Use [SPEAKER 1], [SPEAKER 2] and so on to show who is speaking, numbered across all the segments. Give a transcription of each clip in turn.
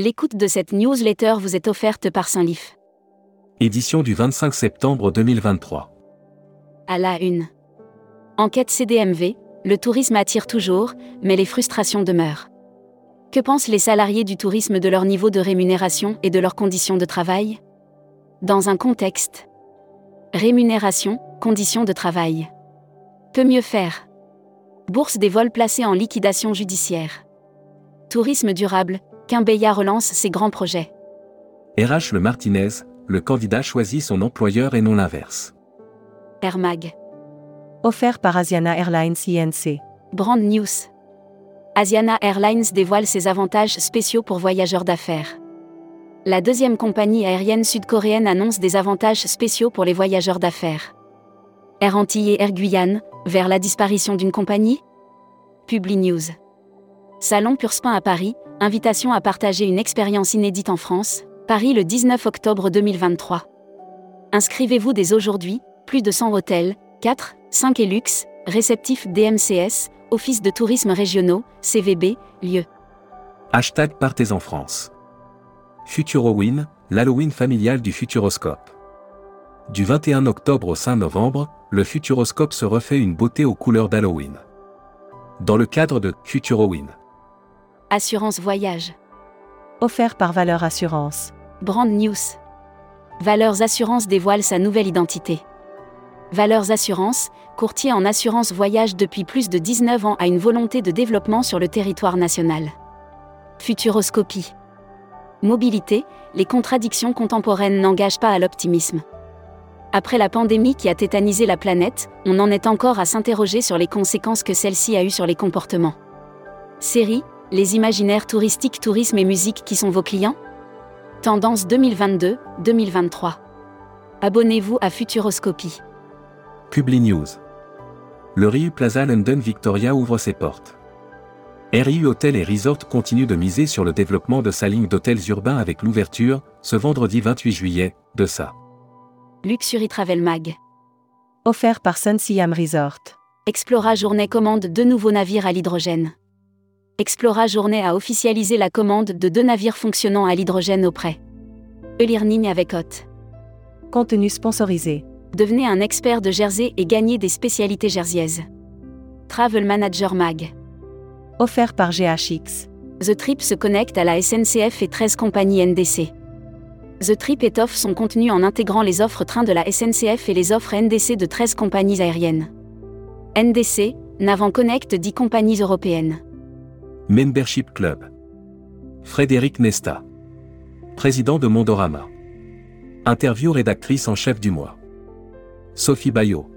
[SPEAKER 1] L'écoute de cette newsletter vous est offerte par Saint-Lif.
[SPEAKER 2] Édition du 25 septembre 2023.
[SPEAKER 1] À la une. Enquête CDMV, le tourisme attire toujours, mais les frustrations demeurent. Que pensent les salariés du tourisme de leur niveau de rémunération et de leurs conditions de travail? Dans un contexte. Rémunération, conditions de travail. Que mieux faire Bourse des vols placés en liquidation judiciaire. Tourisme durable, Quimbeya relance ses grands projets.
[SPEAKER 2] RH Le Martinez, le candidat choisit son employeur et non l'inverse.
[SPEAKER 1] Air Mag.
[SPEAKER 3] Offert par Asiana Airlines INC.
[SPEAKER 1] Brand News. Asiana Airlines dévoile ses avantages spéciaux pour voyageurs d'affaires. La deuxième compagnie aérienne sud-coréenne annonce des avantages spéciaux pour les voyageurs d'affaires. Air Antilles et Air Guyane, vers la disparition d'une compagnie? Publi News. Salon Purspin à Paris, invitation à partager une expérience inédite en France, Paris le 19 octobre 2023. Inscrivez-vous dès aujourd'hui, plus de 100 hôtels, 4, 5 et luxe, réceptifs DMCS, Office de tourisme régionaux, CVB, lieu.
[SPEAKER 2] Hashtag Partez en France. Futurowin, l'Halloween familial du Futuroscope. Du 21 octobre au 5 novembre, le Futuroscope se refait une beauté aux couleurs d'Halloween. Dans le cadre de Futurowin.
[SPEAKER 1] Assurance voyage.
[SPEAKER 3] Offert par Valeur Assurance.
[SPEAKER 1] Brand News. Valeurs Assurance dévoile sa nouvelle identité. Valeurs Assurance, courtier en assurance voyage depuis plus de 19 ans, a une volonté de développement sur le territoire national. Futuroscopie. Mobilité, les contradictions contemporaines n'engagent pas à l'optimisme. Après la pandémie qui a tétanisé la planète, on en est encore à s'interroger sur les conséquences que celle-ci a eues sur les comportements. Série, les imaginaires touristiques, tourisme et musique qui sont vos clients? Tendance 2022-2023. Abonnez-vous à Futuroscopie.
[SPEAKER 2] Publi News. Le Riu Plaza London Victoria ouvre ses portes. RIU Hotel et Resort continue de miser sur le développement de sa ligne d'hôtels urbains avec l'ouverture, ce vendredi 28 juillet, de sa
[SPEAKER 1] Luxury Travel Mag.
[SPEAKER 3] Offert par Sun Siam Resort.
[SPEAKER 1] Explora Journée commande deux nouveaux navires à l'hydrogène. Explora Journée a officialisé la commande de deux navires fonctionnant à l'hydrogène auprès. E-Learning avec Hot.
[SPEAKER 3] Contenu sponsorisé.
[SPEAKER 1] Devenez un expert de Jersey et gagnez des spécialités jerseyaises. Travel Manager Mag.
[SPEAKER 3] Offert par GHX.
[SPEAKER 1] The Trip se connecte à la SNCF et 13 compagnies NDC. The Trip étoffe son contenu en intégrant les offres trains de la SNCF et les offres NDC de 13 compagnies aériennes. NDC, Navant Connect 10 compagnies européennes.
[SPEAKER 2] Membership Club. Frédéric Nesta. Président de Mondorama. Interview rédactrice en chef du mois. Sophie Bayot.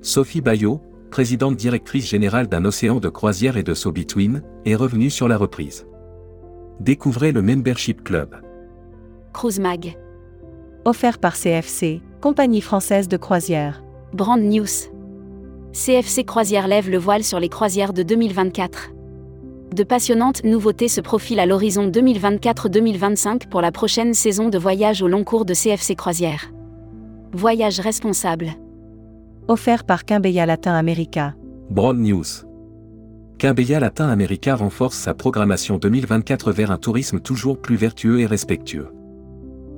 [SPEAKER 2] Sophie Bayot, présidente directrice générale d'un océan de croisière et de So Between, est revenue sur la reprise. Découvrez le Membership Club.
[SPEAKER 1] Cruise Mag.
[SPEAKER 3] Offert par CFC, compagnie française de croisière.
[SPEAKER 1] Brand News. CFC Croisière lève le voile sur les croisières de 2024. De passionnantes nouveautés se profilent à l'horizon 2024-2025 pour la prochaine saison de voyage au long cours de CFC Croisière. Voyage responsable.
[SPEAKER 3] Offert par Quimbeya Latin America.
[SPEAKER 2] Broad News. Quimbeya Latin America renforce sa programmation 2024 vers un tourisme toujours plus vertueux et respectueux.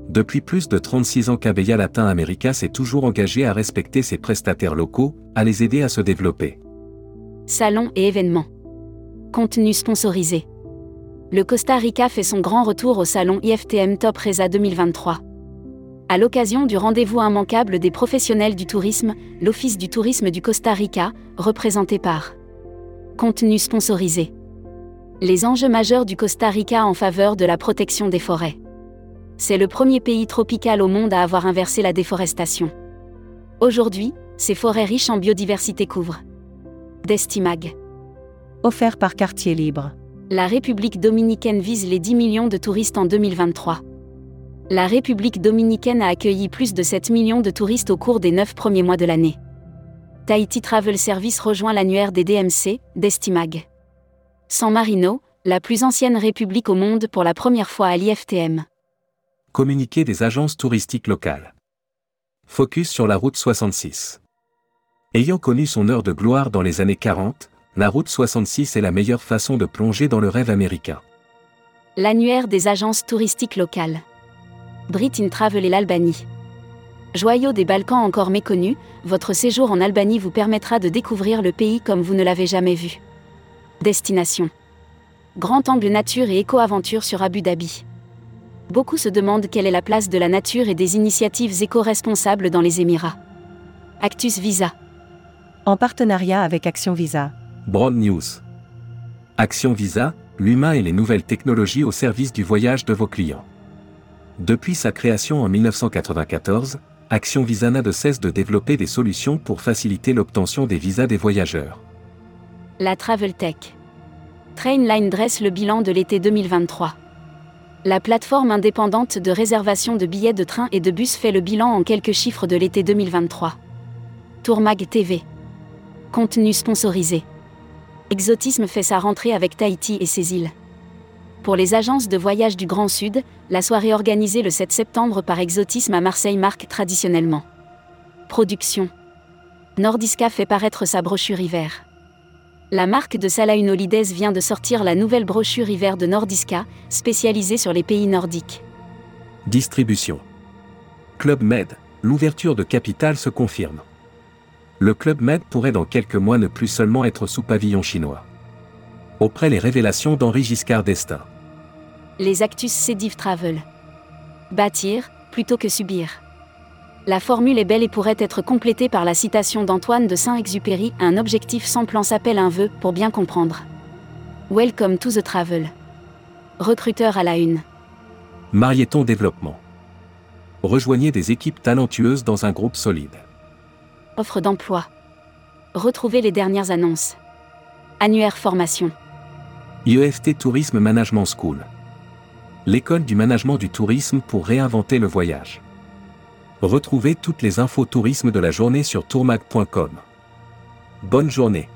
[SPEAKER 2] Depuis plus de 36 ans Quimbeya Latin America s'est toujours engagé à respecter ses prestataires locaux, à les aider à se développer.
[SPEAKER 1] Salons et événements. Contenu sponsorisé. Le Costa Rica fait son grand retour au salon IFTM Top Reza 2023. À l'occasion du rendez-vous immanquable des professionnels du tourisme, l'Office du tourisme du Costa Rica, représenté par Contenu sponsorisé. Les enjeux majeurs du Costa Rica en faveur de la protection des forêts. C'est le premier pays tropical au monde à avoir inversé la déforestation. Aujourd'hui, ces forêts riches en biodiversité couvrent. Destimag.
[SPEAKER 3] Offert par Quartier Libre.
[SPEAKER 1] La République dominicaine vise les 10 millions de touristes en 2023. La République dominicaine a accueilli plus de 7 millions de touristes au cours des 9 premiers mois de l'année. Tahiti Travel Service rejoint l'annuaire des DMC, Destimag. San Marino, la plus ancienne république au monde pour la première fois à l'IFTM.
[SPEAKER 2] Communiqué des agences touristiques locales. Focus sur la route 66. Ayant connu son heure de gloire dans les années 40, la route 66 est la meilleure façon de plonger dans le rêve américain.
[SPEAKER 1] L'annuaire des agences touristiques locales. Brit in Travel et l'Albanie. Joyau des Balkans encore méconnu, votre séjour en Albanie vous permettra de découvrir le pays comme vous ne l'avez jamais vu. Destination. Grand angle nature et éco-aventure sur Abu Dhabi. Beaucoup se demandent quelle est la place de la nature et des initiatives éco-responsables dans les Émirats. Actus Visa.
[SPEAKER 3] En partenariat avec Action Visa.
[SPEAKER 2] Broad News. Action Visa, l'humain et les nouvelles technologies au service du voyage de vos clients. Depuis sa création en 1994, Action Visa n'a de cesse de développer des solutions pour faciliter l'obtention des visas des voyageurs.
[SPEAKER 1] La Travel Tech. Trainline dresse le bilan de l'été 2023. La plateforme indépendante de réservation de billets de train et de bus fait le bilan en quelques chiffres de l'été 2023. Tourmag TV. Contenu sponsorisé. Exotisme fait sa rentrée avec Tahiti et ses îles. Pour les agences de voyage du Grand Sud, la soirée organisée le 7 septembre par Exotisme à Marseille marque traditionnellement. Production. Nordiska fait paraître sa brochure hiver. La marque de Salahin Holidays vient de sortir la nouvelle brochure hiver de Nordiska, spécialisée sur les pays nordiques.
[SPEAKER 2] Distribution. Club Med, l'ouverture de capital se confirme. Le Club Med pourrait dans quelques mois ne plus seulement être sous pavillon chinois. Auprès les révélations d'Henri Giscard d'Estaing.
[SPEAKER 1] Les Actus Cédiv Travel. Bâtir, plutôt que subir. La formule est belle et pourrait être complétée par la citation d'Antoine de Saint-Exupéry Un objectif sans plan s'appelle un vœu, pour bien comprendre. Welcome to the travel. Recruteur à la une.
[SPEAKER 2] Marieton Développement. Rejoignez des équipes talentueuses dans un groupe solide.
[SPEAKER 1] Offre d'emploi. Retrouvez les dernières annonces. Annuaire formation.
[SPEAKER 2] IEFT Tourisme Management School. L'école du management du tourisme pour réinventer le voyage. Retrouvez toutes les infos tourisme de la journée sur tourmag.com. Bonne journée.